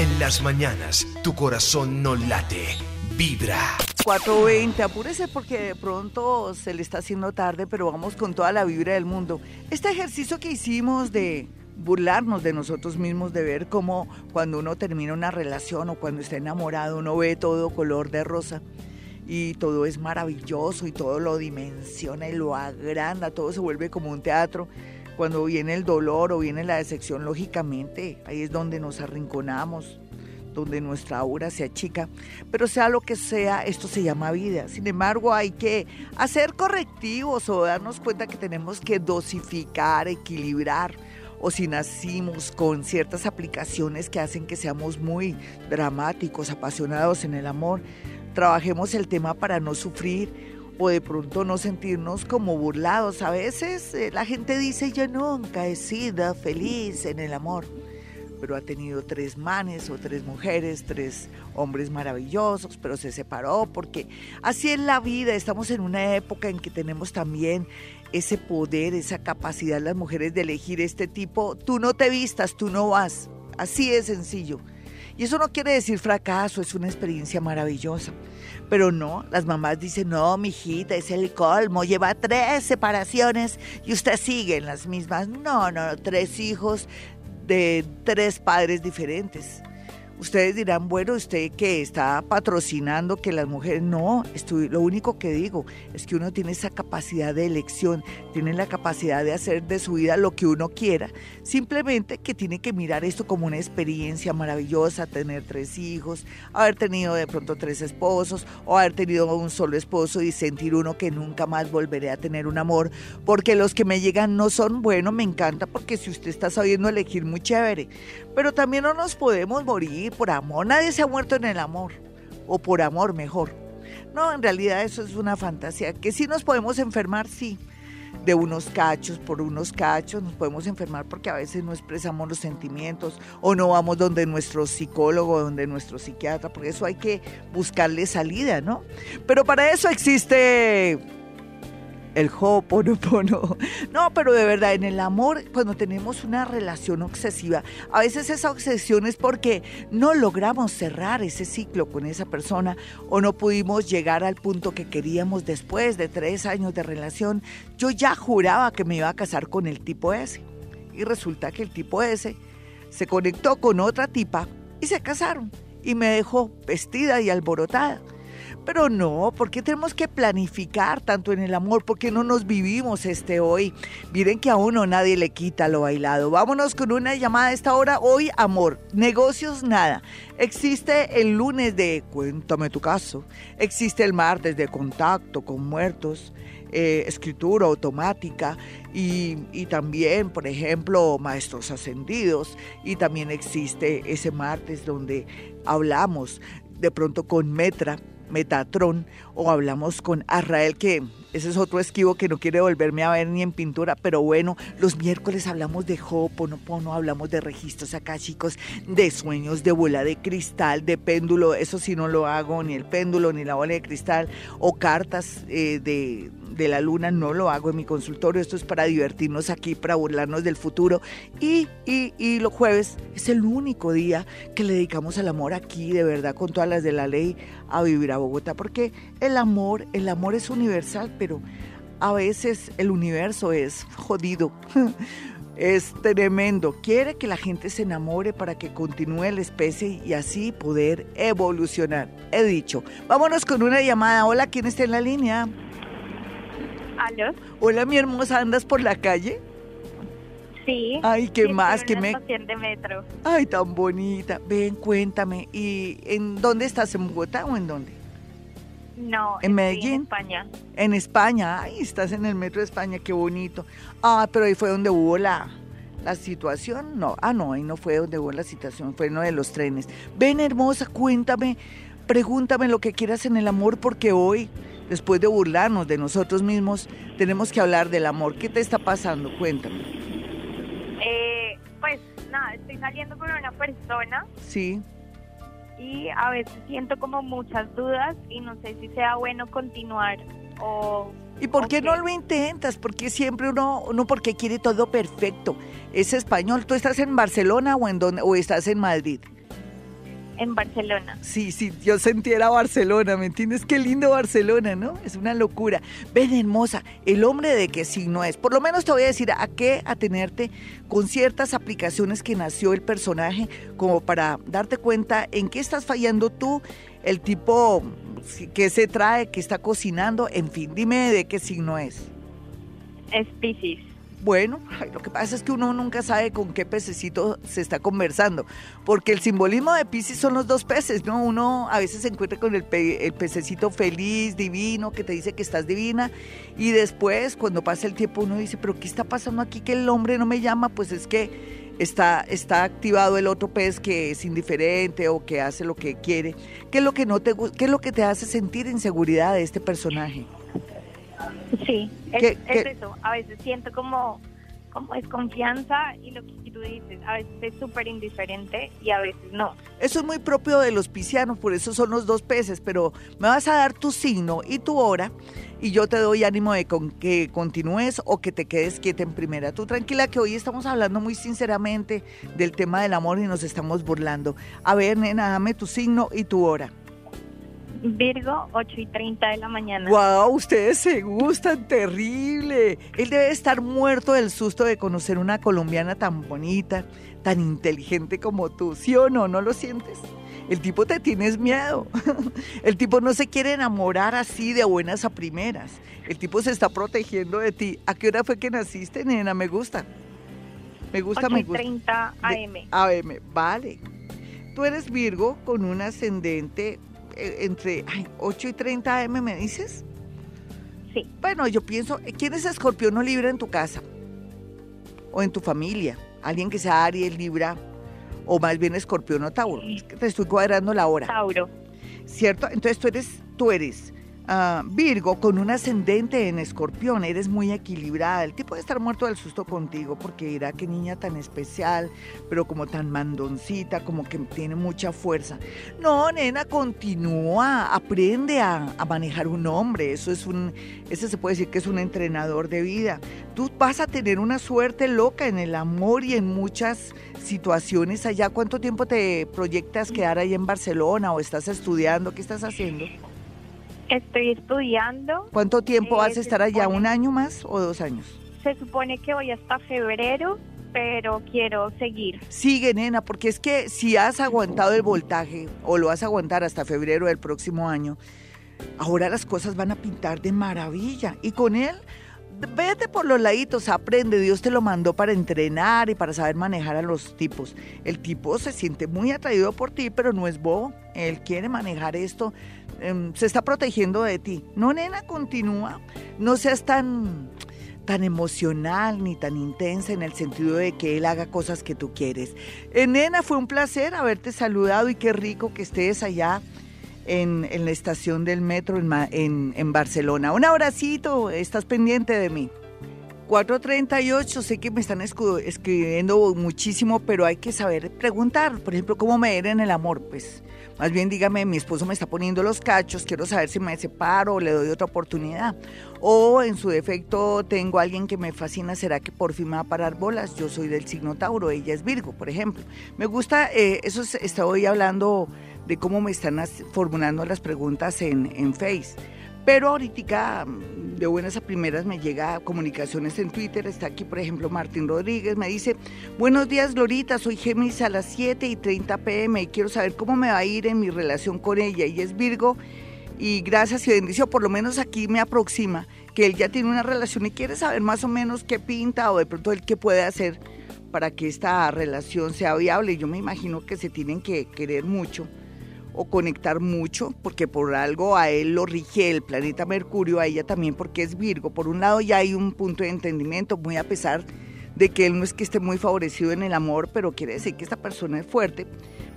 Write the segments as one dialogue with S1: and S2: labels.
S1: En las mañanas, tu corazón no late, vibra.
S2: 420, apúrese porque de pronto se le está haciendo tarde, pero vamos con toda la vibra del mundo. Este ejercicio que hicimos de burlarnos de nosotros mismos, de ver cómo cuando uno termina una relación o cuando está enamorado, uno ve todo color de rosa y todo es maravilloso y todo lo dimensiona y lo agranda, todo se vuelve como un teatro. Cuando viene el dolor o viene la decepción, lógicamente, ahí es donde nos arrinconamos, donde nuestra aura se achica. Pero sea lo que sea, esto se llama vida. Sin embargo, hay que hacer correctivos o darnos cuenta que tenemos que dosificar, equilibrar. O si nacimos con ciertas aplicaciones que hacen que seamos muy dramáticos, apasionados en el amor, trabajemos el tema para no sufrir o de pronto no sentirnos como burlados. A veces eh, la gente dice, yo nunca he sido feliz en el amor pero ha tenido tres manes o tres mujeres, tres hombres maravillosos, pero se separó porque así es la vida, estamos en una época en que tenemos también ese poder, esa capacidad las mujeres de elegir este tipo, tú no te vistas, tú no vas, así de sencillo. Y eso no quiere decir fracaso, es una experiencia maravillosa. Pero no, las mamás dicen, no, mijita, es el colmo, lleva tres separaciones y usted sigue en las mismas. No, no, tres hijos, de tres padres diferentes. Ustedes dirán, bueno, usted que está patrocinando que las mujeres, no, estoy, lo único que digo es que uno tiene esa capacidad de elección, tiene la capacidad de hacer de su vida lo que uno quiera, simplemente que tiene que mirar esto como una experiencia maravillosa, tener tres hijos, haber tenido de pronto tres esposos o haber tenido un solo esposo y sentir uno que nunca más volveré a tener un amor, porque los que me llegan no son buenos, me encanta porque si usted está sabiendo elegir muy chévere, pero también no nos podemos morir por amor. Nadie se ha muerto en el amor, o por amor mejor. No, en realidad eso es una fantasía. Que sí nos podemos enfermar, sí. De unos cachos, por unos cachos, nos podemos enfermar porque a veces no expresamos los sentimientos o no vamos donde nuestro psicólogo, donde nuestro psiquiatra, porque eso hay que buscarle salida, ¿no? Pero para eso existe el Ho'oponopono. No, pero de verdad, en el amor, cuando tenemos una relación obsesiva, a veces esa obsesión es porque no logramos cerrar ese ciclo con esa persona o no pudimos llegar al punto que queríamos después de tres años de relación. Yo ya juraba que me iba a casar con el tipo ese. Y resulta que el tipo ese se conectó con otra tipa y se casaron. Y me dejó vestida y alborotada. Pero no, porque tenemos que planificar tanto en el amor? porque no nos vivimos este hoy? Miren que a uno nadie le quita lo bailado. Vámonos con una llamada a esta hora. Hoy, amor. Negocios, nada. Existe el lunes de Cuéntame tu caso. Existe el martes de Contacto con muertos. Eh, escritura automática y, y, también, por ejemplo, maestros ascendidos. Y también existe ese martes donde hablamos de pronto con Metra Metatron o hablamos con Arrael, que ese es otro esquivo que no quiere volverme a ver ni en pintura, pero bueno, los miércoles hablamos de Ho'oponopono, hablamos de registros acá, chicos, de sueños, de bola de cristal, de péndulo, eso sí no lo hago, ni el péndulo, ni la bola de cristal, o cartas eh, de, de la luna, no lo hago en mi consultorio, esto es para divertirnos aquí, para burlarnos del futuro. Y, y, y los jueves es el único día que le dedicamos al amor aquí, de verdad, con todas las de la ley, a vivir a Bogotá, porque el amor, el amor es universal, pero a veces el universo es jodido. es tremendo. Quiere que la gente se enamore para que continúe la especie y así poder evolucionar. He dicho. Vámonos con una llamada. Hola, ¿quién está en la línea?
S3: ¿Aló?
S2: Hola, mi hermosa, ¿andas por la calle?
S3: Sí.
S2: Ay, ¿qué
S3: sí,
S2: más? que me...
S3: de metro.
S2: Ay, tan bonita. Ven, cuéntame. ¿Y en dónde estás? ¿En Bogotá o en dónde?
S3: No,
S2: ¿En Medellín?
S3: En España.
S2: En España. Ay, estás en el metro de España, qué bonito. Ah, pero ahí fue donde hubo la, la situación. No, ah, no, ahí no fue donde hubo la situación, fue en uno de los trenes. Ven, hermosa, cuéntame, pregúntame lo que quieras en el amor, porque hoy, después de burlarnos de nosotros mismos, tenemos que hablar del amor. ¿Qué te está pasando? Cuéntame.
S3: Eh, pues nada, estoy saliendo con una persona
S2: Sí.
S3: y a veces siento como muchas dudas y no sé si sea bueno continuar o...
S2: ¿Y por qué no lo intentas? Porque siempre uno, uno porque quiere todo perfecto. Es español. ¿Tú estás en Barcelona o en dónde, o estás en Madrid?
S3: En Barcelona.
S2: Sí, sí, yo sentiera Barcelona, ¿me entiendes? Qué lindo Barcelona, ¿no? Es una locura. Ven, hermosa, el hombre de qué signo es. Por lo menos te voy a decir a qué atenerte con ciertas aplicaciones que nació el personaje, como para darte cuenta en qué estás fallando tú, el tipo que se trae, que está cocinando, en fin, dime de qué signo es.
S3: Es Pisces.
S2: Bueno, lo que pasa es que uno nunca sabe con qué pececito se está conversando, porque el simbolismo de Pisces son los dos peces, ¿no? Uno a veces se encuentra con el, el, pececito feliz, divino, que te dice que estás divina, y después, cuando pasa el tiempo, uno dice, pero ¿qué está pasando aquí que el hombre no me llama? Pues es que está, está activado el otro pez que es indiferente o que hace lo que quiere. ¿Qué es lo que, no te, qué es lo que te hace sentir inseguridad de este personaje?
S3: Sí, es, eso. A veces siento como, como desconfianza y lo que tú dices, a veces es súper indiferente y a veces no.
S2: Eso es muy propio de los piscianos, por eso son los dos peces, pero me vas a dar tu signo y tu hora y yo te doy ánimo de con que continúes o que te quedes quieta en primera. Tú tranquila que hoy estamos hablando muy sinceramente del tema del amor y nos estamos burlando. A ver, nena, dame tu signo y tu hora.
S3: Virgo, 8 y 30 de la mañana.
S2: ¡Wow! Ustedes se gustan, terrible. Él debe estar muerto del susto de conocer una colombiana tan bonita, tan inteligente como tú. ¿Sí o no? ¿No lo sientes? El tipo te tienes miedo. El tipo no se quiere enamorar así de buenas a primeras. El tipo se está protegiendo de ti. ¿A qué hora fue que naciste, nena? Me gusta. Me gusta, me gusta.
S3: 30 AM.
S2: AM, vale. Tú eres Virgo con un ascendente eh, entre 8 y 30 AM, ¿me dices?
S3: Sí.
S2: Bueno, yo pienso, ¿quién es escorpión o libra en tu casa? ¿O en tu familia? ¿Alguien que sea Aries, Libra? ¿O más bien escorpión o Tauro? te estoy cuadrando la hora.
S3: Tauro.
S2: ¿Cierto? Entonces tú eres, tú eres Ah, Virgo, con un ascendente en escorpión, eres muy equilibrada. El tipo de estar muerto del susto contigo porque dirá que niña tan especial, pero como tan mandoncita, como que tiene mucha fuerza. No, nena, continúa, aprende a, a manejar un hombre. Eso es un, ese se puede decir que es un entrenador de vida. Tú vas a tener una suerte loca en el amor y en muchas situaciones allá. ¿Cuánto tiempo te proyectas quedar ahí en Barcelona o estás estudiando? ¿Qué estás haciendo?
S3: Estoy estudiando.
S2: ¿Cuánto tiempo vas a eh, estar allá? ¿Un año más o dos años?
S3: Se supone que voy hasta febrero, pero quiero seguir.
S2: Sigue, nena, porque es que si has aguantado el voltaje o lo vas a aguantar hasta febrero del próximo año, ahora las cosas van a pintar de maravilla. Y con él, vete por los laditos, aprende. Dios te lo mandó para entrenar y para saber manejar a los tipos. El tipo se siente muy atraído por ti, pero no es bobo. Él quiere manejar esto Em, se está protegiendo de ti. No, nena, continúa. No seas tan, tan emocional ni tan intensa en el sentido de que él haga cosas que tú quieres. Eh, nena, fue un placer haberte saludado y qué rico que estés allá. En, la estación del metro en, en Barcelona. Un abracito, estás pendiente de mí. 438, sé que me están escribiendo muchísimo, pero hay que saber preguntar, por ejemplo, ¿cómo me era en el amor? Pues más bien dígame, mi esposo me está poniendo los cachos, quiero saber si me separo o le doy otra oportunidad. O en su defecto tengo a alguien que me fascina, ¿será que por fin me va a parar bolas? Yo soy del signo Tauro, ella es Virgo, por ejemplo. Me gusta, eh, eso estoy hablando de cómo me están formulando las preguntas en, en Face. Pero ahorita de buenas a primeras me llega comunicaciones en Twitter. Está aquí, por ejemplo, Martín Rodríguez. Me dice, buenos días, Glorita. Soy Géminis a las 7 y 30 pm y quiero saber cómo me va a ir en mi relación con ella. Ella es Virgo y gracias y bendición, por lo menos aquí me aproxima que él ya tiene una relación y quiere saber más o menos qué pinta o de pronto él qué puede hacer para que esta relación sea viable. Yo me imagino que se tienen que querer mucho o conectar mucho, porque por algo a él lo rige el planeta Mercurio, a ella también porque es Virgo. Por un lado ya hay un punto de entendimiento, muy a pesar de que él no es que esté muy favorecido en el amor, pero quiere decir que esta persona es fuerte,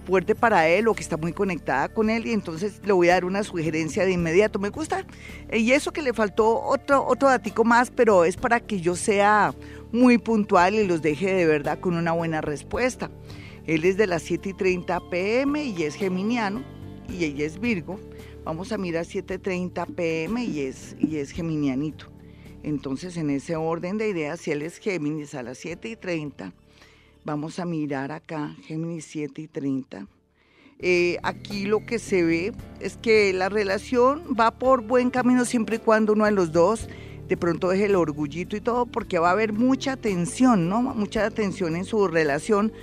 S2: fuerte para él o que está muy conectada con él y entonces le voy a dar una sugerencia de inmediato. Me gusta. Y eso que le faltó otro, otro datico más, pero es para que yo sea muy puntual y los deje de verdad con una buena respuesta. Él es de las 7 y 30 pm y es geminiano y ella es Virgo. Vamos a mirar 7.30 pm y es, y es geminianito. Entonces, en ese orden de ideas, si él es Géminis a las 7 y 30, vamos a mirar acá, Géminis 7 y 30. eh, aquí lo que se ve es que la relación va por buen camino siempre y cuando uno de los dos de pronto deje el orgullito y todo, porque va a haber mucha tensión, ¿no? Mucha tensión en su relación,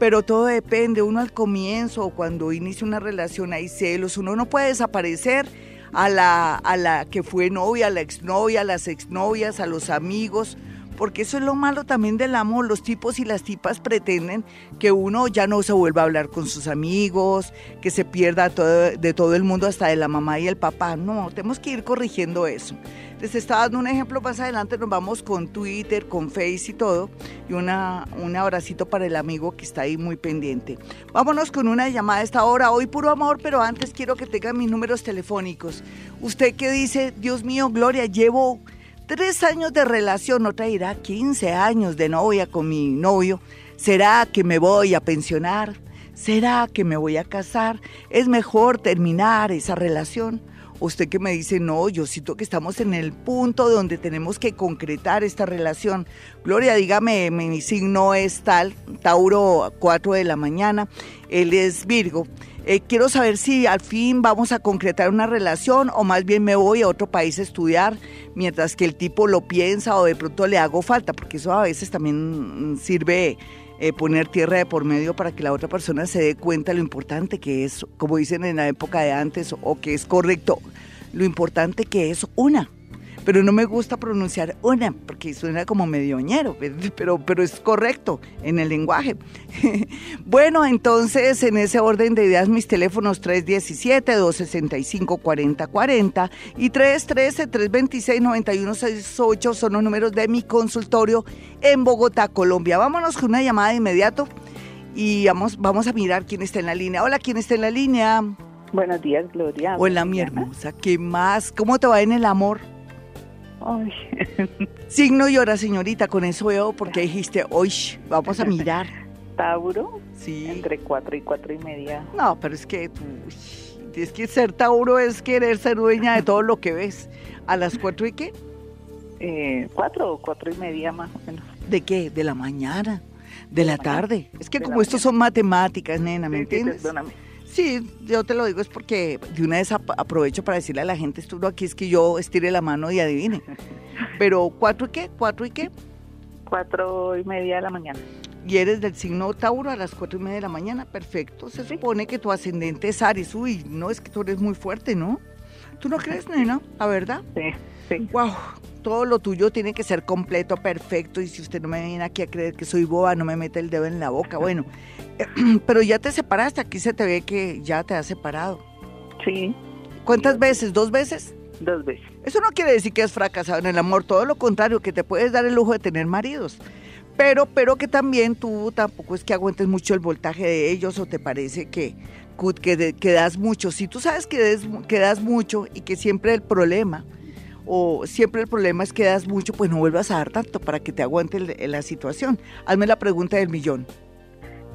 S2: pero todo depende. Uno al comienzo o cuando inicia una relación hay celos, uno no puede desaparecer a la, a la que fue novia, a la exnovia, a las exnovias, a los amigos porque eso es lo malo también del amor. Los tipos y las tipas pretenden que uno ya no se vuelva a hablar con sus amigos, que se pierda de todo el mundo, hasta de la mamá y el papá. No, tenemos que ir corrigiendo eso. Les estaba dando un ejemplo más adelante, nos vamos con Twitter, con Face y todo, y una, un abracito para el amigo que está ahí muy pendiente. Vámonos con una llamada a esta hora, hoy puro amor, pero antes quiero que tengan mis números telefónicos. Usted que dice, Dios mío, Gloria, llevo Tres años de relación, otra irá 15 años de novia con mi novio. ¿Será que me voy a pensionar? ¿Será que me voy a casar? ¿Es mejor terminar esa relación? Usted que me dice, no, yo siento que estamos en el punto donde tenemos que concretar esta relación. Gloria, dígame, mi signo es tal, Tauro 4 de la mañana, él es Virgo. Eh, quiero saber si al fin vamos a concretar una relación o más bien me voy a otro país a estudiar mientras que el tipo lo piensa o de pronto le hago falta, porque eso a veces también sirve eh, poner tierra de por medio para que la otra persona se dé cuenta lo importante que es, como dicen en la época de antes, o que es correcto, lo importante que es una pero no me gusta pronunciar una porque suena como medioñero, pero, pero es correcto en el lenguaje. bueno, entonces en ese orden de ideas mis teléfonos 317-265-4040 y 313-326-9168 son los números de mi consultorio en Bogotá, Colombia. Vámonos con una llamada de inmediato y vamos, vamos a mirar quién está en la línea. Hola, ¿quién está en la línea?
S4: Buenos días, Gloria.
S2: Hola, mi hermosa. ¿Qué más? ¿Cómo te va en el amor? Signo y hora, señorita, con eso veo porque dijiste, hoy vamos a mirar.
S4: Tauro.
S2: Sí.
S4: Entre cuatro y cuatro y media.
S2: No, pero es que es que ser Tauro es querer ser dueña de todo lo que ves. ¿A las cuatro y qué?
S4: Eh, cuatro o cuatro y media más o menos.
S2: ¿De qué? ¿De la mañana? ¿De, la, tarde? Es que como esto son matemáticas, nena, ¿me entiendes? Sí, yo te lo digo es porque de una vez aprovecho para decirle a la gente, esto aquí es que yo estire la mano y adivine. Pero ¿cuatro y qué? ¿Cuatro y qué?
S4: Cuatro y media de la mañana.
S2: Y eres del signo Tauro a las cuatro y media de la mañana, perfecto. Se supone que tu ascendente es Aries. Uy, no, es que tú eres muy fuerte, ¿no? ¿Tú no crees, nena? ¿La verdad?
S4: Sí, sí.
S2: Wow, todo lo tuyo tiene que ser completo, perfecto. Y si usted no me viene aquí a creer que soy boba, no me mete el dedo en la boca. Bueno, pero ya te separaste, aquí se te ve que ya te has separado.
S4: Sí.
S2: ¿Cuántas veces? ¿Dos veces?
S4: Dos veces.
S2: Eso no quiere decir que has fracasado en el amor, todo lo contrario, que te puedes dar el lujo de tener maridos. Pero, pero que también tú tampoco es que aguantes mucho el voltaje de ellos o te parece que, que, das mucho. Si tú sabes que, des, que das mucho y que siempre el problema o siempre el problema es que das mucho, pues no vuelvas a dar tanto para que te aguante la situación. Hazme la pregunta del millón.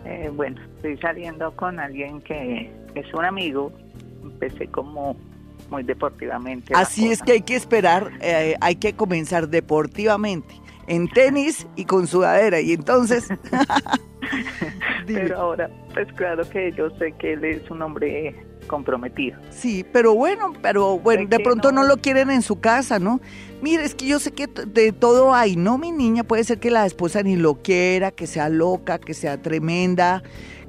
S4: Eh, bueno, estoy saliendo con alguien que es un amigo. Empecé como muy deportivamente.
S2: Así es que hay que esperar, eh, hay que comenzar deportivamente, en tenis y con sudadera. Y entonces...
S4: pero ahora, pues claro que yo sé que él es un hombre comprometido.
S2: Sí, pero bueno, pero bueno, de pronto no? lo quieren en su casa, ¿no? Mire, es que yo sé que de todo hay, ¿no, mi niña? Puede ser que la esposa ni lo quiera, que sea loca, que sea tremenda,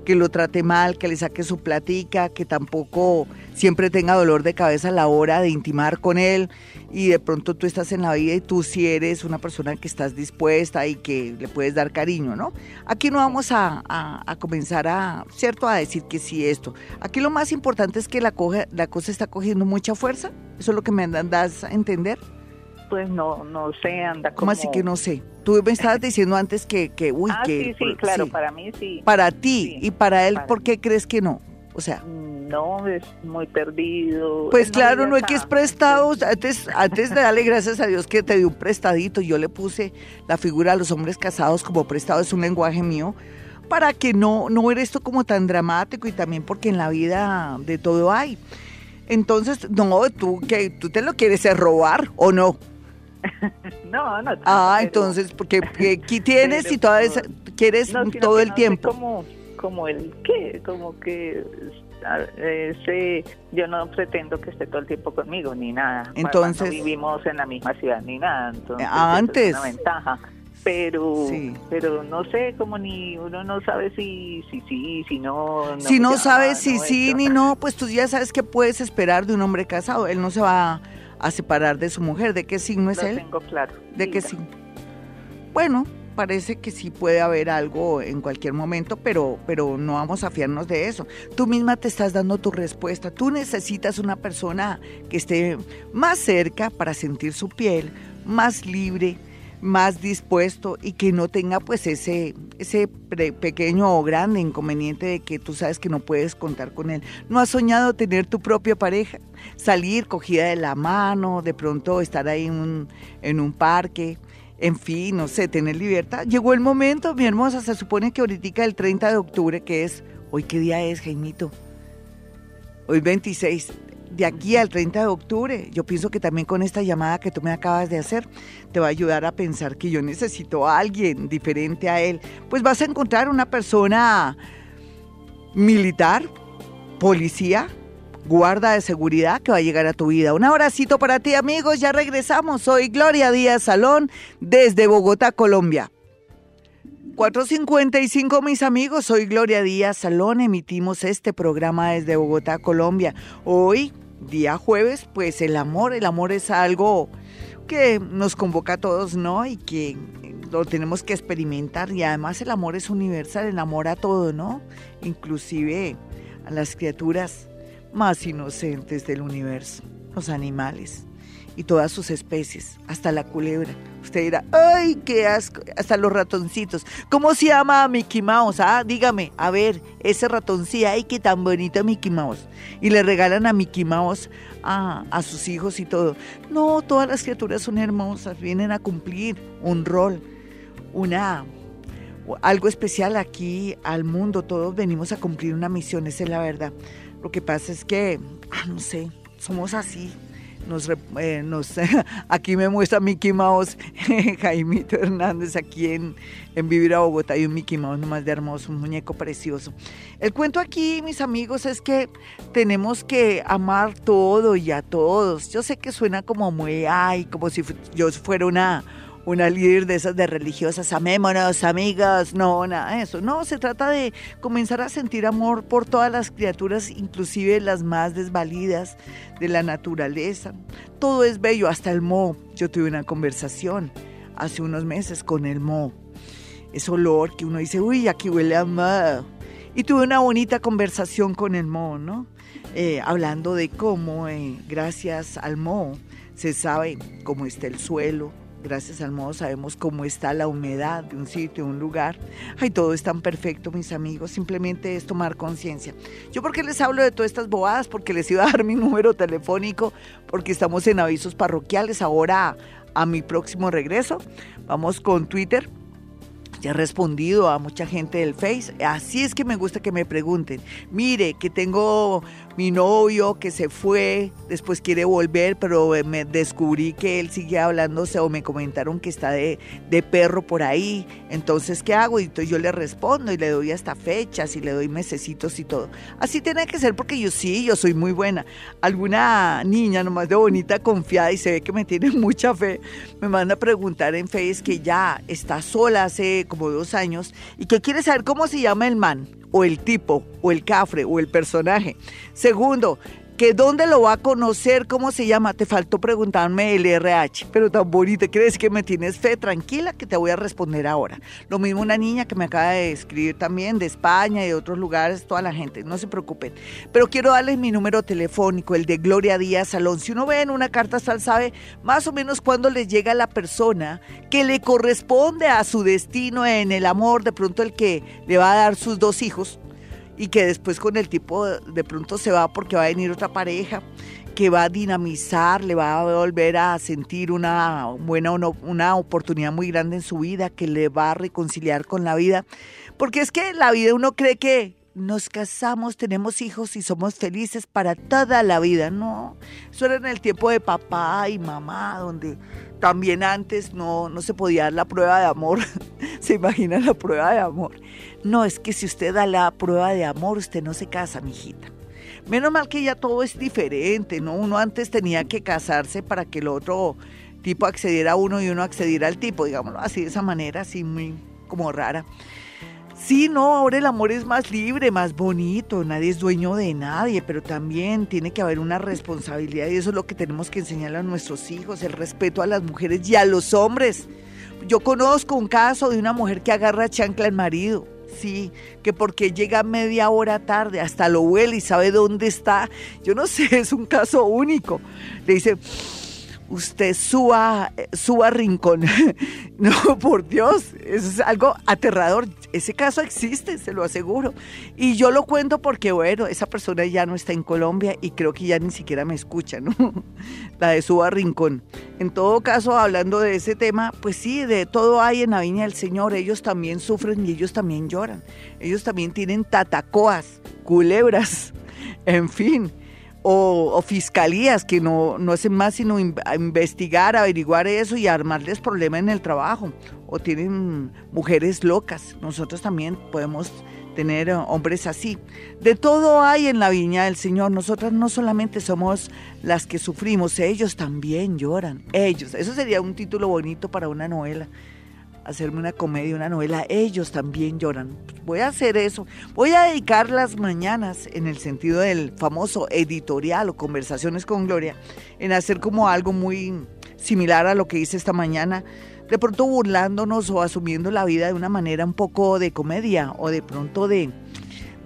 S2: que lo trate mal, que le saque su platica, que tampoco siempre tenga dolor de cabeza a la hora de intimar con él y de pronto tú estás en la vida y tú sí eres una persona que estás dispuesta y que le puedes dar cariño, ¿no? Aquí no vamos a, comenzar a, ¿cierto?, a decir que sí esto. Aquí lo más importante es que la, la cosa está cogiendo mucha fuerza, ¿eso es lo que me das a entender?
S4: Pues no, no sé, anda como...
S2: ¿Cómo así que no sé? Tú me estabas diciendo antes que, que uy,
S4: ah,
S2: que...
S4: Sí, sí, claro, para mí sí.
S2: Para ti, y para él, ¿por qué crees que no? O sea...
S4: No, es muy perdido.
S2: Pues claro, no es que es prestado. Antes, antes de darle gracias a Dios que te dio un prestadito, yo le puse la figura de los hombres casados como prestado, es un lenguaje mío, para que no, no era esto como tan dramático y también porque en la vida de todo hay. Entonces, no, tú que tú te lo quieres robar o no.
S4: no, no.
S2: Ah, entonces, porque aquí tienes y toda esa, quieres todo el tiempo.
S4: como, como el qué, como que ese, yo no pretendo que esté todo el tiempo conmigo ni nada.
S2: Entonces
S4: no vivimos en la misma ciudad ni nada, entonces
S2: antes.
S4: es una ventaja. Pero, pero no sé, como ni uno no sabe si sí, si, si, no.
S2: si no sabes si sí ni no, pues tú ya sabes que puedes esperar de un hombre casado. Él no se va a separar de su mujer. ¿De qué signo es
S4: Lo
S2: él?
S4: tengo claro.
S2: ¿De qué signo? Bueno, parece que sí puede haber algo en cualquier momento, pero, pero no vamos a fiarnos de eso. Tú misma te estás dando tu respuesta. Tú necesitas una persona que esté más cerca para sentir su piel, más libre, más dispuesto y que no tenga pues ese, ese pequeño o grande inconveniente de que tú sabes que no puedes contar con él. ¿No has soñado tener tu propia pareja? Salir cogida de la mano, de pronto estar ahí en en un parque, en fin, no sé, tener libertad. Llegó el momento, mi hermosa, se supone que ahorita el 30 de octubre, que es, hoy qué día es, Jaimito, hoy 26, de aquí al 30 de octubre, yo pienso que también con esta llamada que tú me acabas de hacer, te va a ayudar a pensar que yo necesito a alguien diferente a él. Pues vas a encontrar una persona militar, policía, guarda de seguridad que va a llegar a tu vida. Un abracito para ti amigos, ya regresamos. Soy Gloria Díaz Salón desde Bogotá, Colombia. 455 mis amigos, soy Gloria Díaz Salón, emitimos este programa desde Bogotá, Colombia. Hoy, día jueves, pues el amor, el amor es algo que nos convoca a todos, ¿no? Y que lo tenemos que experimentar y además el amor es universal, el amor a todo, ¿no? Inclusive a las criaturas más inocentes del universo, los animales y todas sus especies, hasta la culebra. Usted dirá, ¡ay, qué asco! Hasta los ratoncitos. ¿Cómo se llama Mickey Mouse? Ah, dígame, a ver, ese ratoncito, ¡ay, qué tan bonito Mickey Mouse! Y le regalan a Mickey Mouse a, a sus hijos y todo. No, todas las criaturas son hermosas, vienen a cumplir un rol, una algo especial aquí al mundo. Todos venimos a cumplir una misión, esa es la verdad. Lo que pasa es que, ah, no sé, somos así. Nos, eh, aquí me muestra Mickey Mouse, Jaimito Hernández, aquí en, en Vivir a Bogotá, y un Mickey Mouse nomás de hermoso, un muñeco precioso. El cuento aquí, mis amigos, es que tenemos que amar todo y a todos. Yo sé que suena como muy, ay, como si yo fuera una una líder de esas de religiosas, amémonos, amigas, no, nada de eso. No, se trata de comenzar a sentir amor por todas las criaturas, inclusive las más desvalidas de la naturaleza. Todo es bello, hasta el moho. Yo tuve una conversación hace unos meses con el moho. Ese olor que uno dice, uy, aquí huele a moho. Y tuve una bonita conversación con el moho, ¿no? Eh, hablando de cómo, eh, gracias al moho, se sabe cómo está el suelo, gracias al modo sabemos cómo está la humedad de un sitio, de un lugar. Ay, todo es tan perfecto, mis amigos, simplemente es tomar conciencia. Yo porque les hablo de todas estas bobadas, porque les iba a dar mi número telefónico, porque estamos en avisos parroquiales ahora a mi próximo regreso. Vamos con Twitter ya he respondido a mucha gente del Face. Así es que me gusta que me pregunten. Mire, que tengo mi novio que se fue, después quiere volver, pero me descubrí que él sigue hablándose o me comentaron que está de, de perro por ahí. Entonces, ¿qué hago? Y entonces yo le respondo y le doy hasta fechas y le doy mesecitos y todo. Así tiene que ser porque yo sí, yo soy muy buena. Alguna niña nomás de bonita, confiada y se ve que me tiene mucha fe, me manda a preguntar en Face que ya está sola hace como dos años y que quiere saber cómo se llama el man o el tipo, o el cafre, o el personaje. Segundo, que dónde lo va a conocer, cómo se llama. Te faltó preguntarme el RH, pero tan bonito. ¿Crees que me tienes fe? Tranquila, que te voy a responder ahora. Lo mismo una niña que me acaba de escribir también de España y de otros lugares, toda la gente, no se preocupen. Pero quiero darles mi número telefónico, el de Gloria Díaz Salón. Si uno ve en una carta astral, sabe más o menos cuándo les llega la persona que le corresponde a su destino en el amor, de pronto el que le va a dar sus dos hijos y que después con el tipo de pronto se va porque va a venir otra pareja que va a dinamizar, le va a volver a sentir una buena una oportunidad muy grande en su vida, que le va a reconciliar con la vida, porque es que la vida uno cree que nos casamos, tenemos hijos y somos felices para toda la vida, no. Eso era en el tiempo de papá y mamá, donde también antes no, no se podía dar la prueba de amor. ¿Se imagina la prueba de amor? No, es que si usted da la prueba de amor, usted no se casa, mijita. Menos mal que ya todo es diferente, ¿no? Uno antes tenía que casarse para que el otro tipo accediera a uno y uno accediera al tipo, digámoslo así, de esa manera, así muy como rara. Sí, no, ahora el amor es más libre, más bonito, nadie es dueño de nadie, pero también tiene que haber una responsabilidad y eso es lo que tenemos que enseñarle a nuestros hijos, el respeto a las mujeres y a los hombres. Yo conozco un caso de una mujer que agarra chancla al marido, sí, que porque llega media hora tarde, hasta lo huele y sabe dónde está. Yo no sé, es un caso único. Le dice, usted suba, suba rincón. no, por Dios, eso es algo aterrador. Ese caso existe, se lo aseguro. Y yo lo cuento porque, bueno, esa persona ya no está en Colombia y creo que ya ni siquiera me escucha, ¿no? La de suba rincón. En todo caso, hablando de ese tema, pues sí, de todo hay en la viña del Señor. Ellos también sufren y ellos también lloran. Ellos también tienen tatacoas, culebras, en fin o, fiscalías que no, no hacen más sino investigar, averiguar eso y armarles problemas en el trabajo. O tienen mujeres locas. Nosotros también podemos tener eh, hombres así. De todo hay en la viña del Señor. Nosotras no solamente somos las que sufrimos, ellos también lloran. Ellos. Eso sería un título bonito para una novela hacerme una comedia, una novela, ellos también lloran. Voy a hacer eso. Voy a dedicar las mañanas, en el sentido del famoso editorial o conversaciones con Gloria, en hacer como algo muy similar a lo que hice esta mañana, de pronto burlándonos o asumiendo la vida de una manera un poco de comedia o de pronto de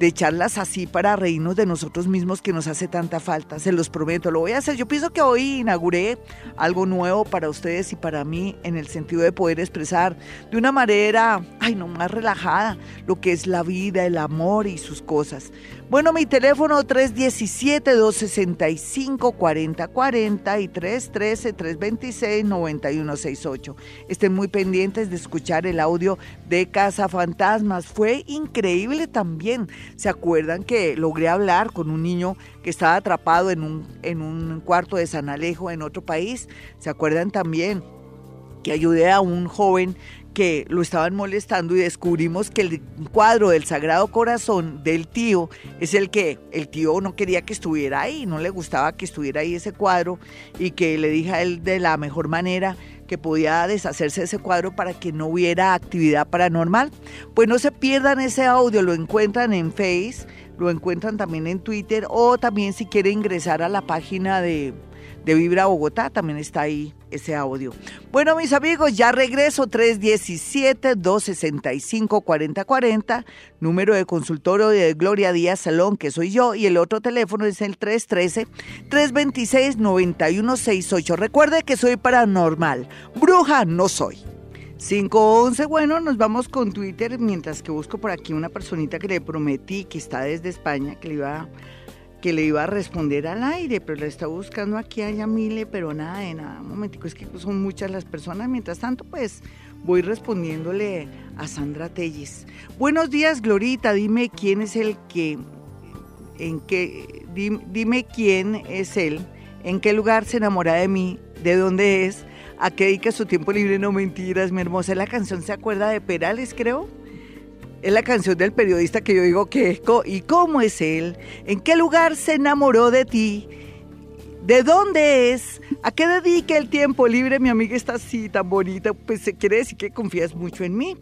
S2: de echarlas así para reírnos de nosotros mismos que nos hace tanta falta. Se los prometo, lo voy a hacer. Yo pienso que hoy inauguré algo nuevo para ustedes y para mí en el sentido de poder expresar de una manera, ay, no más relajada, lo que es la vida, el amor y sus cosas. Bueno, mi teléfono 317-265-4040 y 313-326-9168. Estén muy pendientes de escuchar el audio de Casa Fantasmas. Fue increíble también. ¿Se acuerdan que logré hablar con un niño que estaba atrapado en un, en un cuarto de San Alejo en otro país? ¿Se acuerdan también? que ayudé a un joven que lo estaban molestando y descubrimos que el cuadro del Sagrado Corazón del tío es el que el tío no quería que estuviera ahí, no le gustaba que estuviera ahí ese cuadro y que le dije a él de la mejor manera que podía deshacerse de ese cuadro para que no hubiera actividad paranormal. Pues no se pierdan ese audio, lo encuentran en Face, lo encuentran también en Twitter o también si quiere ingresar a la página de de Vibra Bogotá, también está ahí ese audio. Bueno, mis amigos, ya regreso 317-265-4040, número de consultorio de Gloria Díaz Salón, que soy yo, y el otro teléfono es el 313-326-9168. Recuerde que soy paranormal, bruja no soy. 511, bueno, nos vamos con Twitter mientras que busco por aquí una personita que le prometí que está desde España, que le iba a que le iba a responder al aire, pero le está buscando aquí a Yamile, pero nada de nada. Un momentico, es que son muchas las personas. Mientras tanto, pues voy respondiéndole a Sandra Telles. Buenos días, Glorita. Dime quién es el que, en qué, dime, quién es él, en qué lugar se enamora de mí, de dónde es, a qué dedica su tiempo libre. No mentiras, mi hermosa. La canción se acuerda de Perales, creo. Es la canción del periodista que yo digo que ¿y cómo es él? ¿En qué lugar se enamoró de ti? ¿De dónde es? ¿A qué dedica el tiempo libre? Mi amiga está así, tan bonita, pues se quiere decir que confías mucho en mí.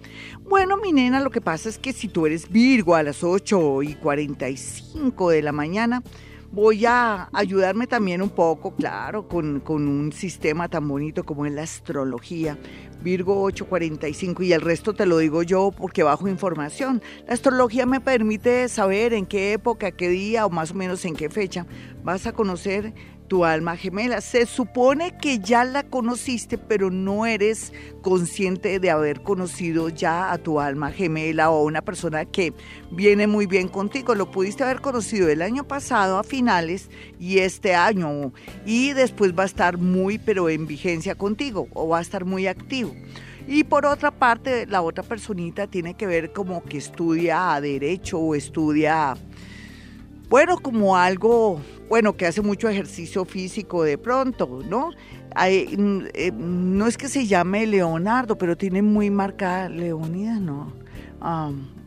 S2: Bueno, mi nena, lo que pasa es que si tú eres Virgo a las 8 y 45 de la mañana, voy a ayudarme también un poco, claro, con, un sistema tan bonito como es la astrología. Virgo 845 y el resto te lo digo yo porque bajo información. La astrología me permite saber en qué época, qué día o más o menos en qué fecha vas a conocer tu alma gemela. Se supone que ya la conociste, pero no eres consciente de haber conocido ya a tu alma gemela o a una persona que viene muy bien contigo. Lo pudiste haber conocido el año pasado a finales y este año y después va a estar muy pero en vigencia contigo o va a estar muy activo. Y por otra parte, la otra personita tiene que ver como que estudia derecho o estudia, bueno, como algo bueno, que hace mucho ejercicio físico de pronto, ¿no? Mm, eh, no es que se llame Leonardo, pero tiene muy marcada Leonida, no.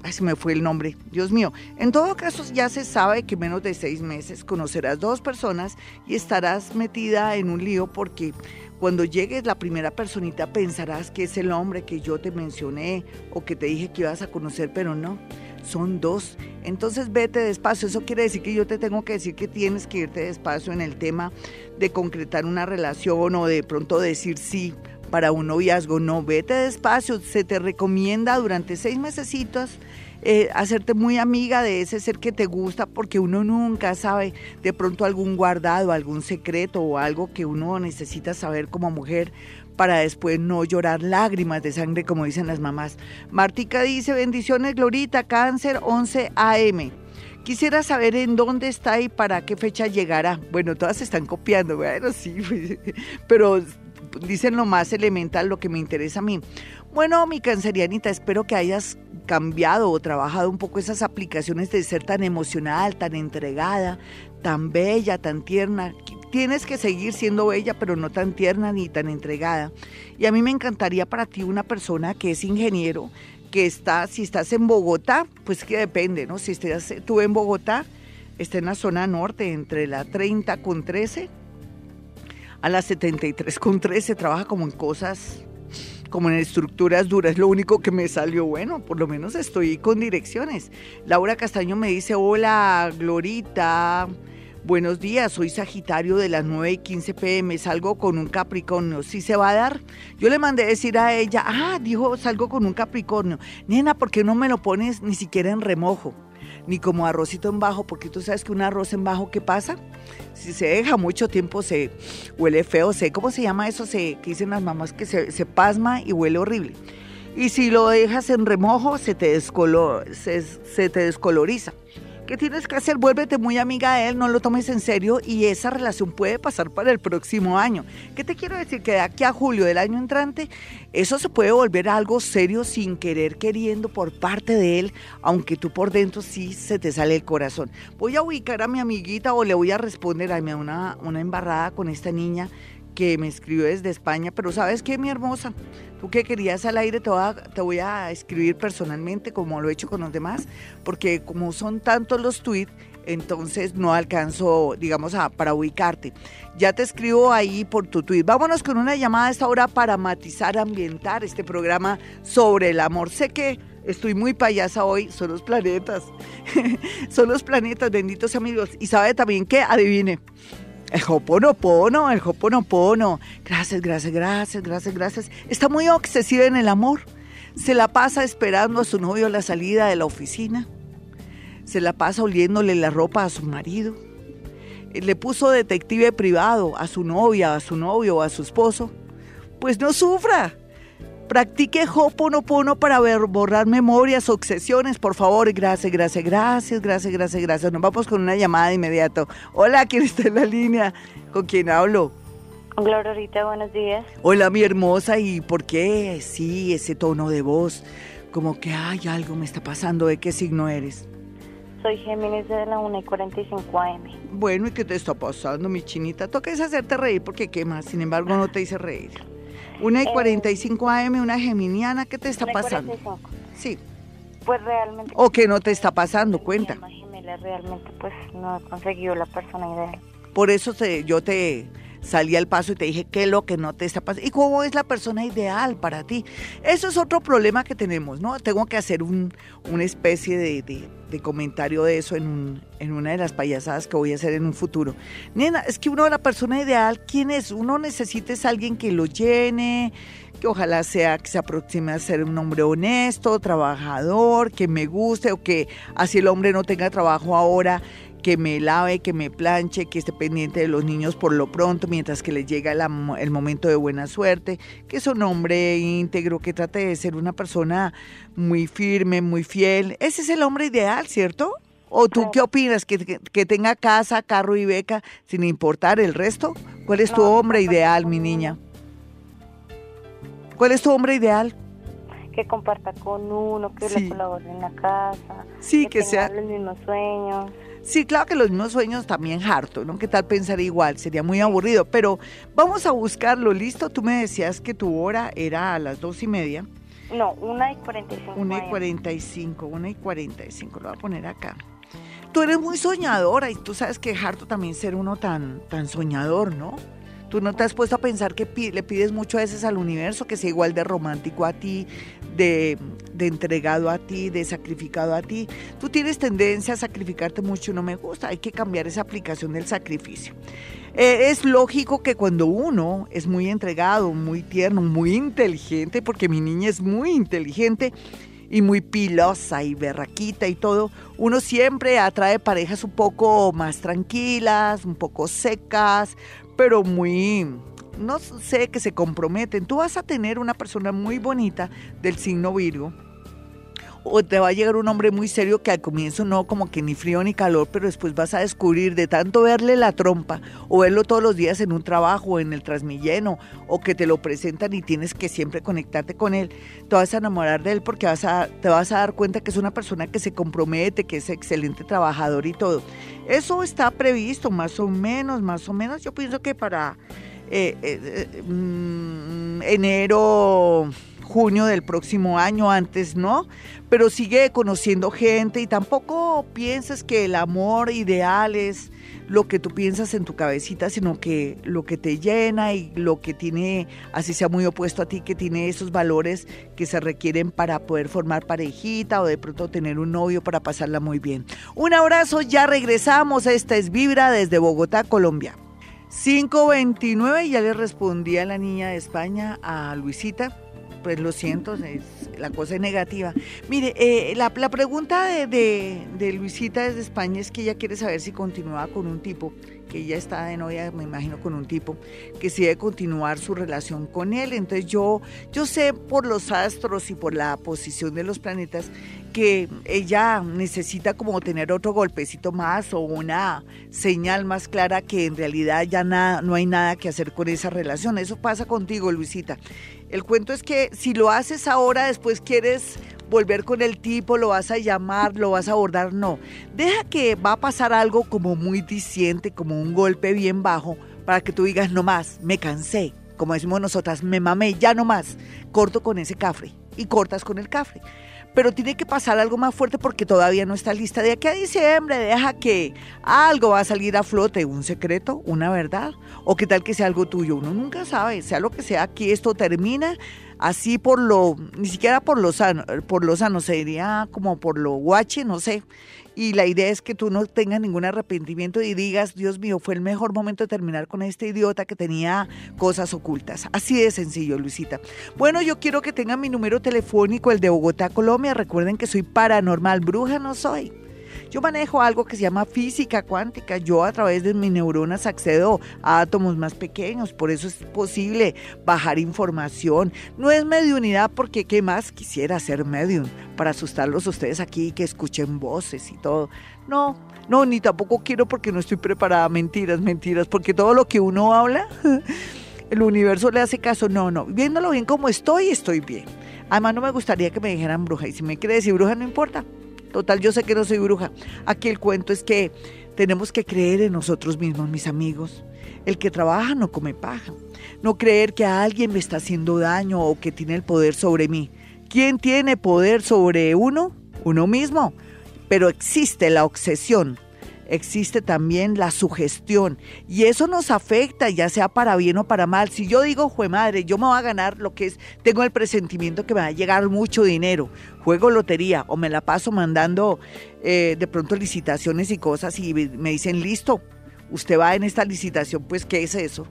S2: se me fue el nombre, Dios mío. En todo caso, ya se sabe que menos de seis meses conocerás dos personas y estarás metida en un lío porque cuando llegues la primera personita pensarás que es el hombre que yo te mencioné o que te dije que ibas a conocer, pero no, son dos. Entonces vete despacio, eso quiere decir que yo te tengo que decir que tienes que irte despacio en el tema de concretar una relación o de pronto decir sí para un noviazgo, no, vete despacio, se te recomienda durante seis mesecitos eh, hacerte muy amiga de ese ser que te gusta porque uno nunca sabe de pronto algún guardado, algún secreto o algo que uno necesita saber como mujer para después no llorar lágrimas de sangre como dicen las mamás. Martica dice, bendiciones Glorita, cáncer 11 AM. Quisiera saber en dónde está y para qué fecha llegará. Bueno, todas se están copiando, bueno, sí, pero dicen lo más elemental, lo que me interesa a mí. Bueno, mi cancerianita, espero que hayas cambiado o trabajado un poco esas aplicaciones de ser tan emocional, tan entregada, tan bella, tan tierna. Tienes que seguir siendo bella, pero no tan tierna ni tan entregada. Y a mí me encantaría para ti una persona que es ingeniero, que está, si estás en Bogotá, pues que depende, ¿no? Si estás tú en Bogotá, está en la zona norte, entre la 30 con 13 a la 73 con 13, trabaja como en cosas como en estructuras duras, lo único que me salió bueno, por lo menos estoy con direcciones. Laura Castaño me dice, hola Glorita, buenos días, soy Sagitario de las 9 y 15 pm, salgo con un Capricornio, ¿sí se va a dar? Yo le mandé decir a ella, ah, dijo, salgo con un Capricornio. Nena, ¿por qué no me lo pones ni siquiera en remojo? Ni como arrocito en bajo, porque tú sabes que un arroz en bajo, ¿qué pasa? si se deja mucho tiempo se huele feo, sé cómo se llama eso, se, que dicen las mamás que se, pasma y huele horrible. Y si lo dejas en remojo, se te, se te descoloriza. ¿Qué tienes que hacer? Vuélvete muy amiga de él, no lo tomes en serio y esa relación puede pasar para el próximo año. ¿Qué te quiero decir? Que de aquí a julio del año entrante, eso se puede volver algo serio sin querer queriendo por parte de él, aunque tú por dentro sí se te sale el corazón. Voy a ubicar a mi amiguita o le voy a responder a una, una embarrada con esta niña que me escribió desde España, pero ¿sabes qué, mi hermosa? Tú que querías al aire, te voy, a, escribir personalmente como lo he hecho con los demás, porque como son tantos los tweets, entonces no alcanzo, digamos, a, para ubicarte. Ya te escribo ahí por tu tweet. Vámonos con una llamada a esta hora para matizar, ambientar este programa sobre el amor. Sé que estoy muy payasa hoy, son los planetas, son los planetas, benditos amigos. Y sabe también que, adivine, el Hoponopono, el Hoponopono. Gracias, gracias, gracias, gracias, gracias. Está muy obsesiva en el amor. Se la pasa esperando a su novio a la salida de la oficina. Se la pasa oliéndole la ropa a su marido. Le puso detective privado a su novia, a su novio a su esposo. Pues no sufra. Practique Hoponopono para ver, borrar memorias, obsesiones, por favor. Gracias, gracias, gracias, gracias, gracias, gracias. Nos vamos con una llamada de inmediato. Hola, ¿quién está en la línea? ¿Con quién hablo?
S3: Con Glororita, buenos días.
S2: Hola, mi hermosa. ¿Y por qué? Sí, ese tono de voz. Como que, hay algo me está pasando. ¿De qué signo eres?
S3: Soy Géminis de la 1 y 45 AM.
S2: Bueno, ¿y qué te está pasando, mi chinita? Toca es hacerte reír porque qué más. Sin embargo, no te hice reír. Una y 45 AM, una geminiana, ¿qué te está pasando? Sí.
S3: Pues realmente.
S2: ¿O qué no te está pasando? Cuenta.
S3: realmente pues no he conseguido la persona ideal.
S2: Por eso yo te salí al paso y te dije qué es lo que no te está pasando y cómo es la persona ideal para ti. Eso es otro problema que tenemos, ¿no? Tengo que hacer un, una especie de de comentario de eso en, un, en una de las payasadas que voy a hacer en un futuro. Nena, es que uno, la persona ideal, ¿quién es? Uno necesita es alguien que lo llene, que ojalá sea que se aproxime a ser un hombre honesto, trabajador, que me guste o que así el hombre no tenga trabajo ahora, que me lave, que me planche, que esté pendiente de los niños por lo pronto, mientras que le llega el momento de buena suerte, que es un hombre íntegro, que trate de ser una persona muy firme, muy fiel. Ese es el hombre ideal, ¿cierto? ¿O tú qué opinas? ¿Que, que, tenga casa, carro y beca sin importar el resto? ¿Cuál es tu hombre ideal, mi niña? ¿Cuál es tu hombre ideal?
S3: Que comparta con uno, que le colabore en la casa.
S2: Sí, que,
S3: que
S2: sea.
S3: los mismos sueños.
S2: Sí, claro que los mismos sueños también harto, ¿no? ¿Qué tal pensar igual? Sería muy aburrido, pero vamos a buscarlo, ¿listo? Tú me decías que tu hora era a las dos y media.
S3: No, una y 45.
S2: Una y 45, una y 45, lo voy a poner acá. Tú eres muy soñadora y tú sabes que harto también ser uno tan, tan soñador, ¿no? Tú no te has puesto a pensar que le pides mucho a veces al universo que sea igual de romántico a ti, de, entregado a ti, de sacrificado a ti. Tú tienes tendencia a sacrificarte mucho y no me gusta. Hay que cambiar esa aplicación del sacrificio. Eh, es lógico que cuando uno es muy entregado, muy tierno, muy inteligente, porque mi niña es muy inteligente, y muy pilosa y berraquita y todo, uno siempre atrae parejas un poco más tranquilas, un poco secas, pero muy, no sé, que se comprometen. Tú vas a tener una persona muy bonita del signo Virgo o te va a llegar un hombre muy serio que al comienzo no como que ni frío ni calor, pero después vas a descubrir de tanto verle la trompa o verlo todos los días en un trabajo, en el transmilleno, o que te lo presentan y tienes que siempre conectarte con él, te vas a enamorar de él porque vas a, te vas a dar cuenta que es una persona que se compromete, que es excelente trabajador y todo. Eso está previsto más o menos, más o menos. Yo pienso que para eh, eh, eh, mm, enero junio del próximo año, antes no, pero sigue conociendo gente y tampoco piensas que el amor ideal es lo que tú piensas en tu cabecita, sino que lo que te llena y lo que tiene, así sea muy opuesto a ti, que tiene esos valores que se requieren para poder formar parejita o de pronto tener un novio para pasarla muy bien. Un abrazo, ya regresamos. Esta es Vibra desde Bogotá, Colombia. 529, ya le respondí a la niña de España, a Luisita pues lo siento, es, la cosa es negativa. Mire, eh, la, pregunta de, de, Luisita desde España es que ella quiere saber si continúa con un tipo, que ella está de novia, me imagino, con un tipo, que si debe continuar su relación con él. Entonces yo, yo sé por los astros y por la posición de los planetas que ella necesita como tener otro golpecito más o una señal más clara que en realidad ya nada, no hay nada que hacer con esa relación. Eso pasa contigo, Luisita. El cuento es que si lo haces ahora, después quieres volver con el tipo, lo vas a llamar, lo vas a abordar, no. Deja que va a pasar algo como muy diciente, como un golpe bien bajo, para que tú digas, no más, me cansé, como decimos nosotras, me mamé, ya no más, corto con ese cafre y cortas con el cafre pero tiene que pasar algo más fuerte porque todavía no está lista. De aquí a diciembre deja que algo va a salir a flote, un secreto, una verdad, o qué tal que sea algo tuyo. Uno nunca sabe, sea lo que sea, aquí esto termina así por lo, ni siquiera por lo sano, por lo sano, se diría como por lo guache, no sé y la idea es que tú no tengas ningún arrepentimiento y digas, Dios mío, fue el mejor momento de terminar con este idiota que tenía cosas ocultas. Así de sencillo, Luisita. Bueno, yo quiero que tengan mi número telefónico, el de Bogotá, Colombia. Recuerden que soy paranormal, bruja no soy. Yo manejo algo que se llama física cuántica. Yo a través de mis neuronas accedo a átomos más pequeños. Por eso es posible bajar información. No es mediunidad porque ¿qué más quisiera ser medium? Para asustarlos ustedes aquí que escuchen voces y todo. No, no, ni tampoco quiero porque no estoy preparada. Mentiras, mentiras. Porque todo lo que uno habla... el universo le hace caso. No, no, viéndolo bien como estoy, estoy bien. Además, no me gustaría que me dijeran bruja. Y si me quiere decir bruja, no importa. Total, yo sé que no soy bruja. Aquí el cuento es que tenemos que creer en nosotros mismos, mis amigos. El que trabaja no come paja. No creer que a alguien me está haciendo daño o que tiene el poder sobre mí. ¿Quién tiene poder sobre uno? Uno mismo. Pero existe la obsesión existe también la sugestión y eso nos afecta, ya sea para bien o para mal. Si yo digo, jue madre, yo me voy a ganar lo que es, tengo el presentimiento que me va a llegar mucho dinero, juego lotería o me la paso mandando eh, de pronto licitaciones y cosas y me dicen, listo, usted va en esta licitación, pues ¿qué es eso?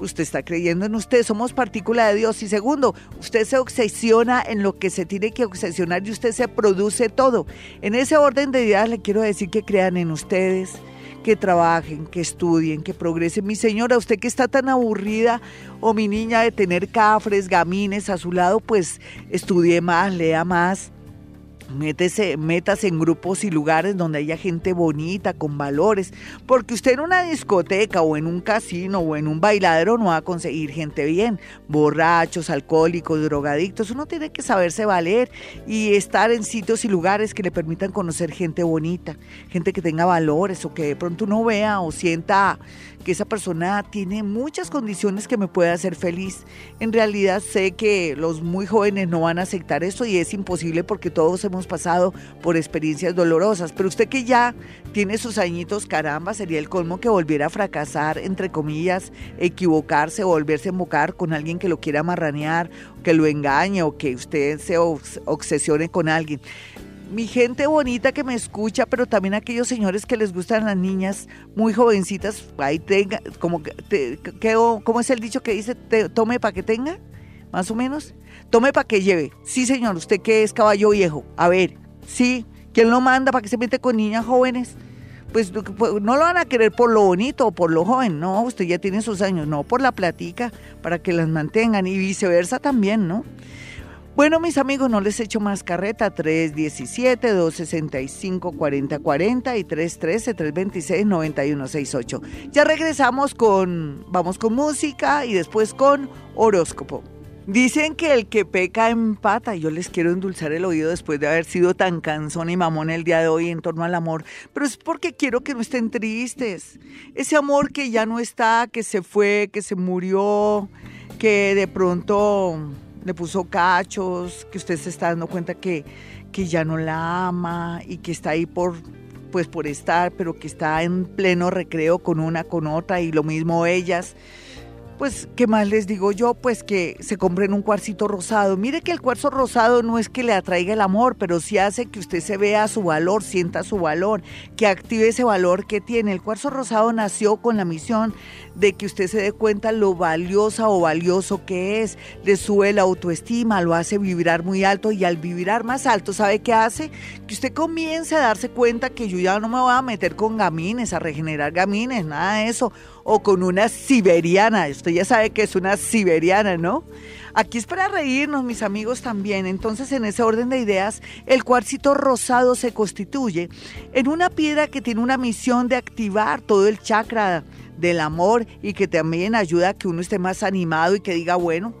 S2: Usted está creyendo en usted, somos partícula de Dios. Y segundo, usted se obsesiona en lo que se tiene que obsesionar y usted se produce todo. En ese orden de ideas le quiero decir que crean en ustedes, que trabajen, que estudien, que progresen. Mi señora, usted que está tan aburrida o mi niña de tener cafres, gamines a su lado, pues estudie más, lea más Métese, métase en grupos y lugares donde haya gente bonita, con valores, porque usted en una discoteca o en un casino o en un bailadero no va a conseguir gente bien, borrachos, alcohólicos, drogadictos, uno tiene que saberse valer y estar en sitios y lugares que le permitan conocer gente bonita, gente que tenga valores o que de pronto uno vea o sienta que esa persona tiene muchas condiciones que me puede hacer feliz. En realidad sé que los muy jóvenes no van a aceptar esto y es imposible porque todos hemos pasado por experiencias dolorosas. Pero usted que ya tiene sus añitos, caramba, sería el colmo que volviera a fracasar, entre comillas, equivocarse o volverse a embocar con alguien que lo quiera marranear, que lo engañe o que usted se obsesione con alguien mi gente bonita que me escucha, pero también aquellos señores que les gustan las niñas muy jovencitas, ahí tenga, como, te, ¿cómo es el dicho que dice? tome para que tenga, más o menos. Tome para que lleve. Sí, señor, usted que es caballo viejo. A ver, sí, ¿quién lo manda para que se mete con niñas jóvenes? Pues, pues no lo van a querer por lo bonito o por lo joven, no, usted ya tiene sus años, no, por la platica, para que las mantengan y viceversa también, ¿no? Bueno, mis amigos, no les echo más carreta. 317-265-4040 y 313-326-9168. Ya regresamos con, vamos con música y después con horóscopo. Dicen que el que peca empata. Yo les quiero endulzar el oído después de haber sido tan cansón y mamón el día de hoy en torno al amor. Pero es porque quiero que no estén tristes. Ese amor que ya no está, que se fue, que se murió, que de pronto le puso cachos, que usted se está dando cuenta que, que ya no la ama y que está ahí por pues por estar, pero que está en pleno recreo con una, con otra y lo mismo ellas. Pues, ¿qué más les digo yo? Pues que se compren un cuarcito rosado. Mire que el cuarzo rosado no es que le atraiga el amor, pero sí hace que usted se vea su valor, sienta su valor, que active ese valor que tiene. El cuarzo rosado nació con la misión de que usted se dé cuenta lo valiosa o valioso que es, le sube la autoestima, lo hace vibrar muy alto y al vibrar más alto, ¿sabe qué hace? Que usted comience a darse cuenta que yo ya no me voy a meter con gamines, a regenerar gamines, nada de eso, o con una siberiana, usted ya sabe que es una siberiana, ¿no? Aquí es para reírnos, mis amigos, también. Entonces, en ese orden de ideas, el cuarcito rosado se constituye en una piedra que tiene una misión de activar todo el chakra del amor y que también ayuda a que uno esté más animado y que diga, bueno,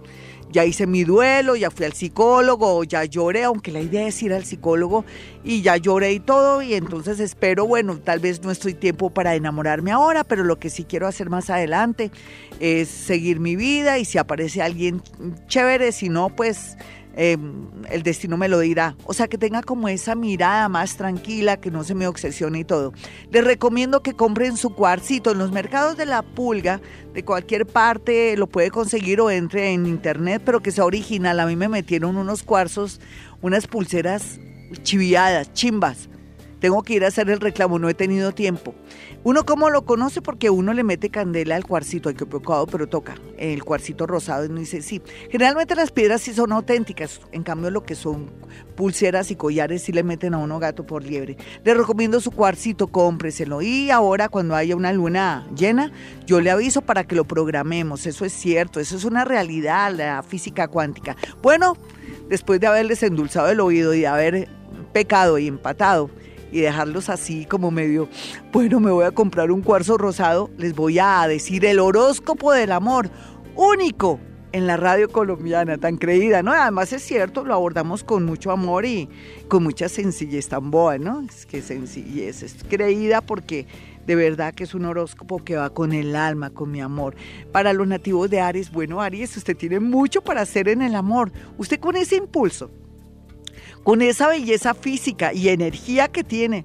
S2: ya hice mi duelo, ya fui al psicólogo, ya lloré, aunque la idea es ir al psicólogo y ya lloré y todo, y entonces espero, bueno, tal vez no estoy tiempo para enamorarme ahora, pero lo que sí quiero hacer más adelante es seguir mi vida y si aparece alguien chévere, si no, pues Em, el destino me lo dirá. O sea, que tenga como esa mirada más tranquila, que no se me obsesione y todo. Les recomiendo que compren su cuarcito en los mercados de la pulga, de cualquier parte lo puede conseguir o entre en internet, pero que sea original. A mí me metieron unos cuarzos, unas pulseras chiviadas, chimbas. Tengo que ir a hacer el reclamo, no he tenido tiempo. Uno cómo lo conoce porque uno le mete candela al cuarcito, hay que preocupado, pero toca el cuarcito rosado y uno dice sí. Generalmente las piedras sí son auténticas, en cambio lo que son pulseras y collares sí le meten a uno gato por liebre. Le recomiendo su cuarcito, cómpreselo y ahora cuando haya una luna llena, yo le aviso para que lo programemos, eso es cierto, eso es una realidad, la física cuántica. Bueno, después de haberles endulzado el oído y de haber pecado y empatado, y dejarlos así como medio, bueno, me voy a comprar un cuarzo rosado, les voy a decir el horóscopo del amor, único en la radio colombiana, tan creída, ¿no? Además es cierto, lo abordamos con mucho amor y con mucha sencillez tan boa, ¿no? Es que sencillez, es creída porque de verdad que es un horóscopo que va con el alma, con mi amor. Para los nativos de Aries, bueno, Aries, usted tiene mucho para hacer en el amor. Usted con ese impulso con esa belleza física y energía que tiene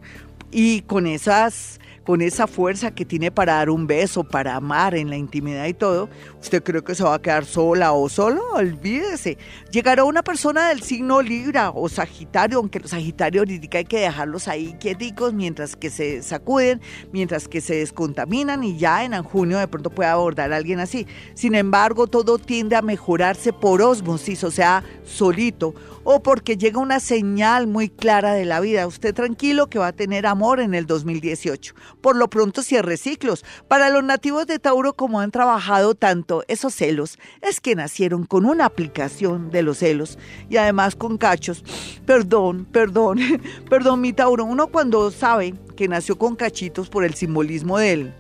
S2: y con esas con esa fuerza que tiene para dar un beso, para amar en la intimidad y todo, ¿usted cree que se va a quedar sola o solo? Olvídese. Llegará una persona del signo Libra o Sagitario, aunque los Sagitarios ahorita hay que dejarlos ahí quieticos mientras que se sacuden, mientras que se descontaminan y ya en junio de pronto puede abordar a alguien así. Sin embargo, todo tiende a mejorarse por osmosis, o sea, solito o porque llega una señal muy clara de la vida. Usted tranquilo que va a tener amor en el 2018. Por lo pronto cierre ciclos. Para los nativos de Tauro, como han trabajado tanto esos celos, es que nacieron con una aplicación de los celos y además con cachos. Perdón, perdón, perdón mi Tauro. Uno cuando sabe que nació con cachitos por el simbolismo del,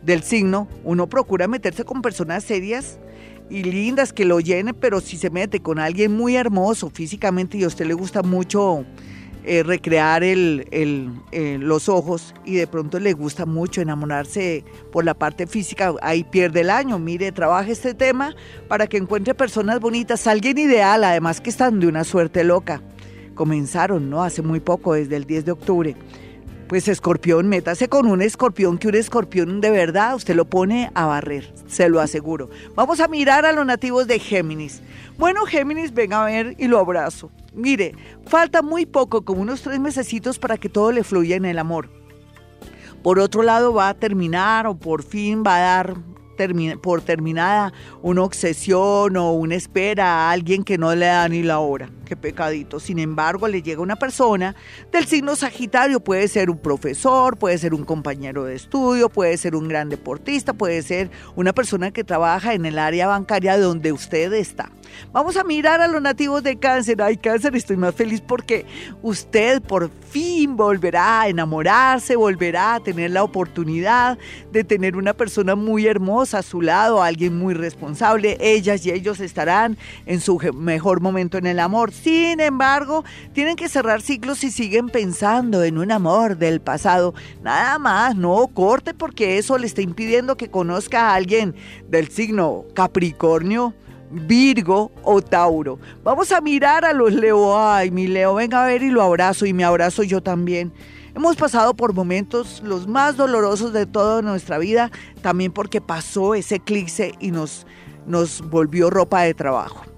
S2: del signo, uno procura meterse con personas serias y lindas que lo llenen, pero si se mete con alguien muy hermoso físicamente y a usted le gusta mucho eh, recrear el, eh, los ojos y de pronto le gusta mucho enamorarse por la parte física, ahí pierde el año. Mire, trabaje este tema para que encuentre personas bonitas, alguien ideal, además que están de una suerte loca. Comenzaron, ¿no? Hace muy poco, desde el 10 de octubre. Pues escorpión, métase con un escorpión, que un escorpión de verdad usted lo pone a barrer, se lo aseguro. Vamos a mirar a los nativos de Géminis. Bueno, Géminis, venga a ver y lo abrazo. Mire, falta muy poco, como unos tres mesecitos para que todo le fluya en el amor. Por otro lado, va a terminar o por fin va a dar por terminada una obsesión o una espera a alguien que no le da ni la hora. Qué pecadito. Sin embargo, le llega una persona del signo Sagitario. Puede ser un profesor, puede ser un compañero de estudio, puede ser un gran deportista, puede ser una persona que trabaja en el área bancaria donde usted está. Vamos a mirar a los nativos de cáncer. Ay, cáncer, estoy más feliz porque usted por fin volverá a enamorarse, volverá a tener la oportunidad de tener una persona muy hermosa a su lado, alguien muy responsable. Ellas y ellos estarán en su mejor momento en el amor. Sin embargo, tienen que cerrar ciclos si siguen pensando en un amor del pasado. Nada más, no corte porque eso le está impidiendo que conozca a alguien del signo Capricornio Virgo o Tauro. Vamos a mirar a los Leo. Ay, mi Leo, venga a ver y lo abrazo y me abrazo yo también. Hemos pasado por momentos los más dolorosos de toda nuestra vida, también porque pasó ese eclipse y nos, nos volvió ropa de trabajo.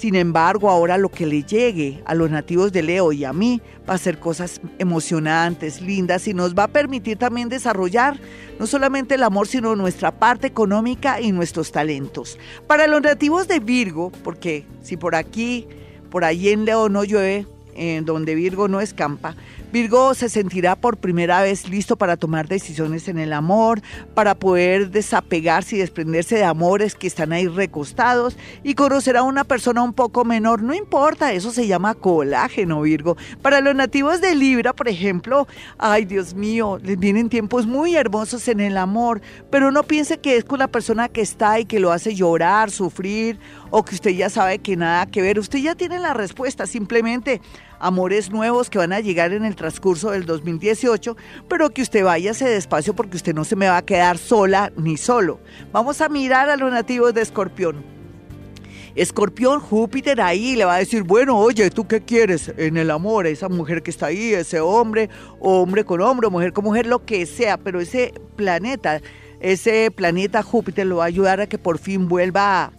S2: Sin embargo, ahora lo que le llegue a los nativos de Leo y a mí va a ser cosas emocionantes, lindas y nos va a permitir también desarrollar no solamente el amor, sino nuestra parte económica y nuestros talentos. Para los nativos de Virgo, porque si por aquí, por allí en Leo no llueve, en donde Virgo no escampa, Virgo se sentirá por primera vez listo para tomar decisiones en el amor, para poder desapegarse y desprenderse de amores que están ahí recostados y conocerá a una persona un poco menor. No importa, eso se llama colágeno, Virgo. Para los nativos de Libra, por ejemplo, ay Dios mío, les vienen tiempos muy hermosos en el amor, pero no piense que es con la persona que está y que lo hace llorar, sufrir o que usted ya sabe que nada que ver. Usted ya tiene la respuesta, simplemente amores nuevos que van a llegar en el transcurso del 2018, pero que usted váyase despacio porque usted no se me va a quedar sola ni solo. Vamos a mirar a los nativos de Escorpión. Escorpión, Júpiter ahí le va a decir, bueno, oye, ¿tú qué quieres en el amor? Esa mujer que está ahí, ese hombre, hombre con hombre, mujer con mujer, lo que sea, pero ese planeta, ese planeta Júpiter lo va a ayudar a que por fin vuelva a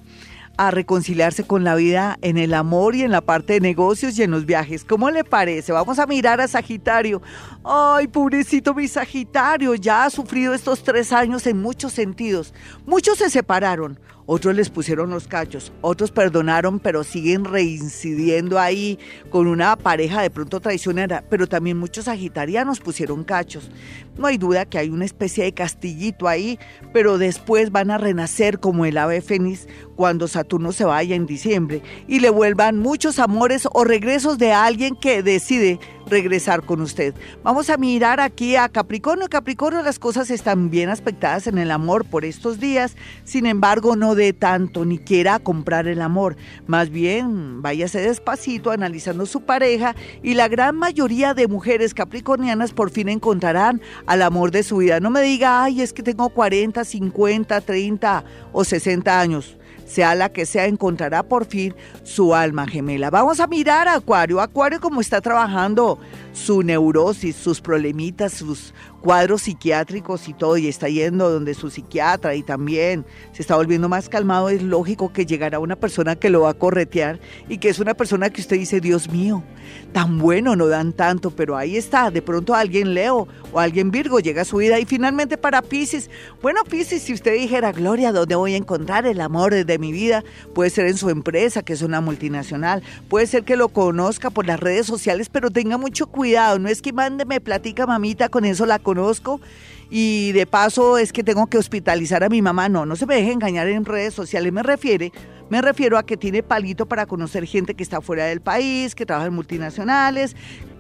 S2: a reconciliarse con la vida en el amor y en la parte de negocios y en los viajes. ¿Cómo le parece? Vamos a mirar a Sagitario. Ay, pobrecito mi Sagitario, ya ha sufrido estos tres años en muchos sentidos. Muchos se separaron, otros les pusieron los cachos, otros perdonaron, pero siguen reincidiendo ahí con una pareja de pronto traicionera, pero también muchos sagitarianos pusieron cachos. No hay duda que hay una especie de castillito ahí, pero después van a renacer como el ave fénix cuando Saturno se vaya en diciembre y le vuelvan muchos amores o regresos de alguien que decide regresar con usted. Vamos a mirar aquí a Capricornio. Capricornio, las cosas están bien aspectadas en el amor por estos días, sin embargo, no de tanto ni quiera comprar el amor. Más bien, váyase despacito analizando su pareja y la gran mayoría de mujeres capricornianas por fin encontrarán al amor de su vida. No me diga, ay, es que tengo 40, 50, 30 o 60 años sea la que sea, encontrará por fin su alma gemela. Vamos a mirar a Acuario. Acuario, como está trabajando su neurosis, sus problemitas, sus cuadros psiquiátricos y todo, y está yendo donde su psiquiatra y también se está volviendo más calmado, es lógico que llegará una persona que lo va a corretear y que es una persona que usted dice, Dios mío, tan bueno, no dan tanto, pero ahí está, de pronto alguien Leo o alguien Virgo llega a su vida y finalmente para Pisces, bueno Pisces, si usted dijera, Gloria, ¿dónde voy a encontrar el amor de mi vida? Puede ser en su empresa, que es una multinacional, puede ser que lo conozca por las redes sociales, pero tenga mucho cuidado, no es que mándeme platica mamita, con eso la conozco y de paso es que tengo que hospitalizar a mi mamá. No, no se me deje engañar en redes sociales. Me refiere, me refiero a que tiene palito para conocer gente que está fuera del país, que trabaja en multinacionales,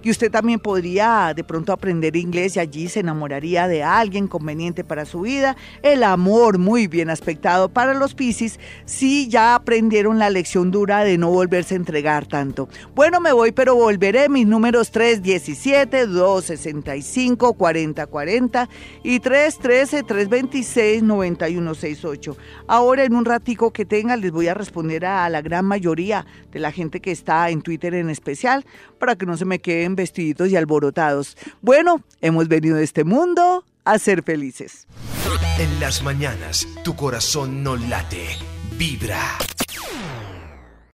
S2: y usted también podría de pronto aprender inglés y allí se enamoraría de alguien conveniente para su vida. El amor muy bien aspectado para los Piscis si ya aprendieron la lección dura de no volverse a entregar tanto. Bueno, me voy, pero volveré. Mis números 317-265-4040 y 313-326-9168. Ahora en un ratico que tenga les voy a responder a la gran mayoría de la gente que está en Twitter en especial para que no se me queden vestiditos y alborotados. Bueno, hemos venido a este mundo a ser felices.
S1: En las mañanas, tu corazón no late, vibra.